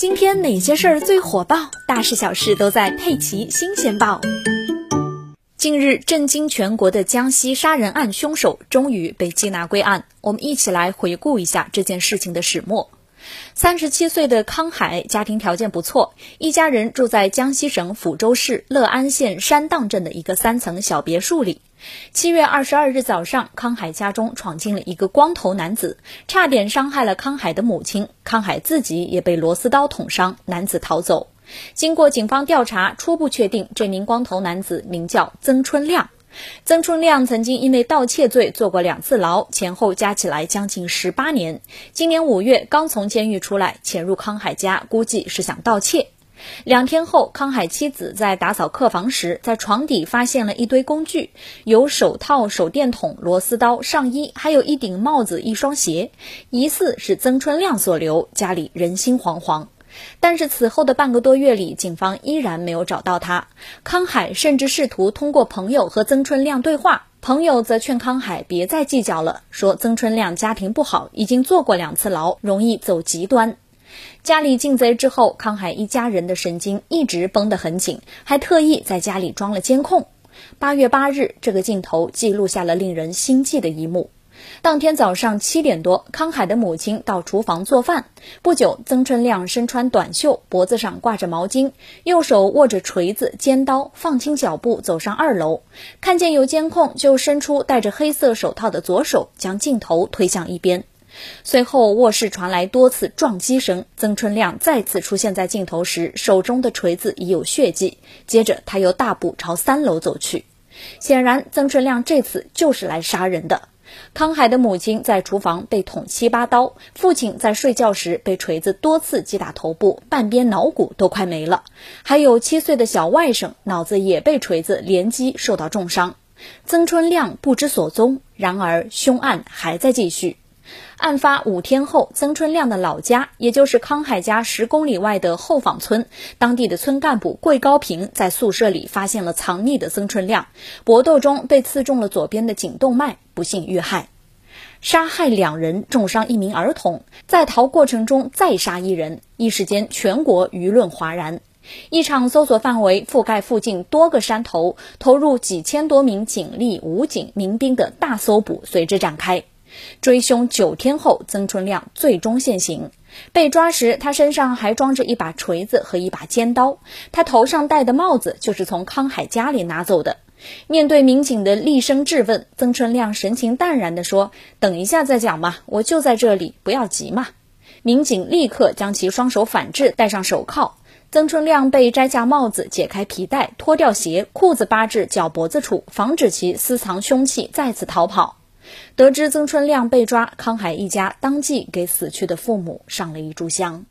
今天哪些事儿最火爆？大事小事都在《佩奇新鲜报》。近日，震惊全国的江西杀人案凶手终于被缉拿归案。我们一起来回顾一下这件事情的始末。三十七岁的康海家庭条件不错，一家人住在江西省抚州市乐安县山荡镇的一个三层小别墅里。七月二十二日早上，康海家中闯进了一个光头男子，差点伤害了康海的母亲。康海自己也被螺丝刀捅伤，男子逃走。经过警方调查，初步确定这名光头男子名叫曾春亮。曾春亮曾经因为盗窃罪坐过两次牢，前后加起来将近十八年。今年五月刚从监狱出来，潜入康海家，估计是想盗窃。两天后，康海妻子在打扫客房时，在床底发现了一堆工具，有手套、手电筒、螺丝刀、上衣，还有一顶帽子、一双鞋，疑似是曾春亮所留。家里人心惶惶。但是此后的半个多月里，警方依然没有找到他。康海甚至试图通过朋友和曾春亮对话，朋友则劝康海别再计较了，说曾春亮家庭不好，已经坐过两次牢，容易走极端。家里进贼之后，康海一家人的神经一直绷得很紧，还特意在家里装了监控。八月八日，这个镜头记录下了令人心悸的一幕。当天早上七点多，康海的母亲到厨房做饭。不久，曾春亮身穿短袖，脖子上挂着毛巾，右手握着锤子、尖刀，放轻脚步走上二楼。看见有监控，就伸出戴着黑色手套的左手，将镜头推向一边。随后，卧室传来多次撞击声。曾春亮再次出现在镜头时，手中的锤子已有血迹。接着，他又大步朝三楼走去。显然，曾春亮这次就是来杀人的。康海的母亲在厨房被捅七八刀，父亲在睡觉时被锤子多次击打头部，半边脑骨都快没了。还有七岁的小外甥，脑子也被锤子连击，受到重伤。曾春亮不知所踪，然而凶案还在继续。案发五天后，曾春亮的老家，也就是康海家十公里外的后坊村，当地的村干部桂高平在宿舍里发现了藏匿的曾春亮，搏斗中被刺中了左边的颈动脉，不幸遇害。杀害两人，重伤一名儿童，在逃过程中再杀一人，一时间全国舆论哗然。一场搜索范围覆盖附近多个山头，投入几千多名警力、武警、民兵的大搜捕随之展开。追凶九天后，曾春亮最终现形。被抓时，他身上还装着一把锤子和一把尖刀。他头上戴的帽子就是从康海家里拿走的。面对民警的厉声质问，曾春亮神情淡然地说：“等一下再讲嘛，我就在这里，不要急嘛。”民警立刻将其双手反制，戴上手铐。曾春亮被摘下帽子，解开皮带，脱掉鞋，裤子扒至脚脖子处，防止其私藏凶器再次逃跑。得知曾春亮被抓，康海一家当即给死去的父母上了一炷香。